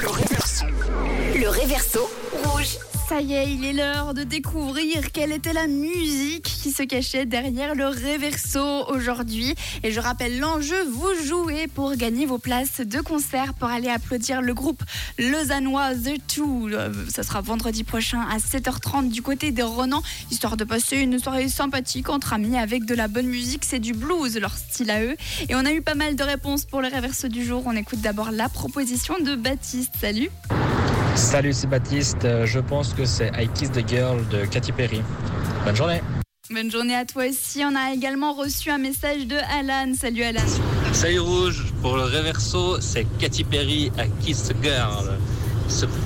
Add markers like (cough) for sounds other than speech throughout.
Le réverso. Le réverso. Ça y est, il est l'heure de découvrir quelle était la musique qui se cachait derrière le réverso aujourd'hui. Et je rappelle l'enjeu, vous jouez pour gagner vos places de concert pour aller applaudir le groupe lausannois The Two. Euh, Ça sera vendredi prochain à 7h30 du côté des Ronan, histoire de passer une soirée sympathique entre amis avec de la bonne musique. C'est du blues, leur style à eux. Et on a eu pas mal de réponses pour le réverso du jour. On écoute d'abord la proposition de Baptiste. Salut Salut, c'est Baptiste. Euh, Je pense que c'est I Kiss the Girl de Katy Perry. Bonne journée. Bonne journée à toi aussi. On a également reçu un message de Alan. Salut Alan. Salut Rouge, pour le reverso, c'est Katy Perry à Kiss the Girl.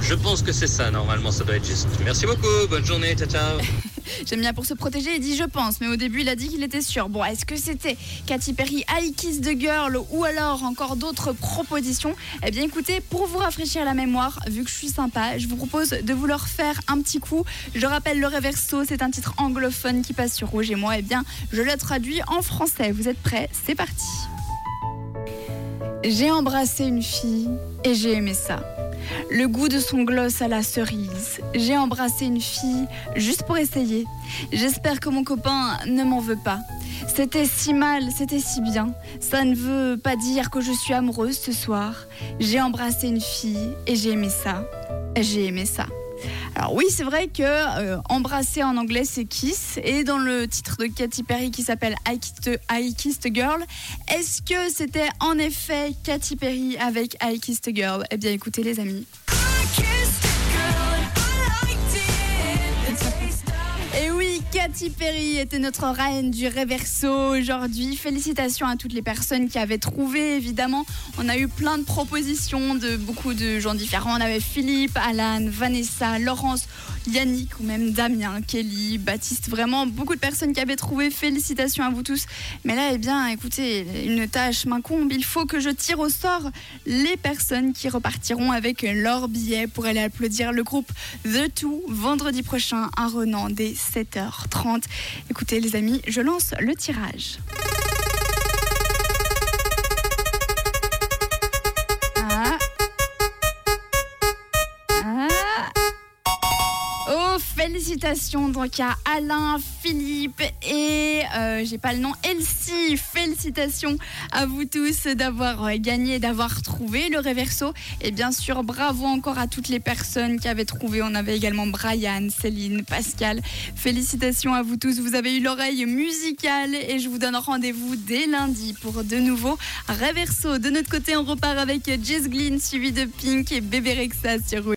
Je pense que c'est ça, normalement, ça doit être juste. Merci beaucoup, bonne journée, ciao ciao. (laughs) J'aime bien pour se protéger, il dit je pense, mais au début il a dit qu'il était sûr. Bon, est-ce que c'était Katy Perry, I Kiss the Girl ou alors encore d'autres propositions? Eh bien écoutez, pour vous rafraîchir la mémoire, vu que je suis sympa, je vous propose de vous leur faire un petit coup. Je rappelle le Reverso, c'est un titre anglophone qui passe sur Rouge et moi, eh bien je le traduis en français. Vous êtes prêts? C'est parti. J'ai embrassé une fille et j'ai aimé ça. Le goût de son gloss à la cerise. J'ai embrassé une fille juste pour essayer. J'espère que mon copain ne m'en veut pas. C'était si mal, c'était si bien. Ça ne veut pas dire que je suis amoureuse ce soir. J'ai embrassé une fille et j'ai aimé ça. J'ai aimé ça. Alors oui, c'est vrai que euh, embrasser en anglais c'est kiss et dans le titre de Katy Perry qui s'appelle I Kissed, I Kissed Girl, est-ce que c'était en effet Katy Perry avec I Kissed Girl? Eh bien écoutez les amis. Katy Perry était notre reine du réverso aujourd'hui. Félicitations à toutes les personnes qui avaient trouvé, évidemment. On a eu plein de propositions de beaucoup de gens différents. On avait Philippe, Alan, Vanessa, Laurence, Yannick ou même Damien, Kelly, Baptiste. Vraiment beaucoup de personnes qui avaient trouvé. Félicitations à vous tous. Mais là, eh bien, écoutez, une tâche m'incombe. Il faut que je tire au sort les personnes qui repartiront avec leur billet pour aller applaudir le groupe The Two vendredi prochain à Renan dès 7h30. Écoutez les amis, je lance le tirage. Oh, félicitations donc à Alain, Philippe et euh, j'ai pas le nom, Elsie. Félicitations à vous tous d'avoir euh, gagné, d'avoir trouvé le réverso. Et bien sûr, bravo encore à toutes les personnes qui avaient trouvé. On avait également Brian, Céline, Pascal. Félicitations à vous tous. Vous avez eu l'oreille musicale et je vous donne rendez-vous dès lundi pour de nouveaux réversos. De notre côté, on repart avec Jess Glynn suivi de Pink et Bébé Rexa sur.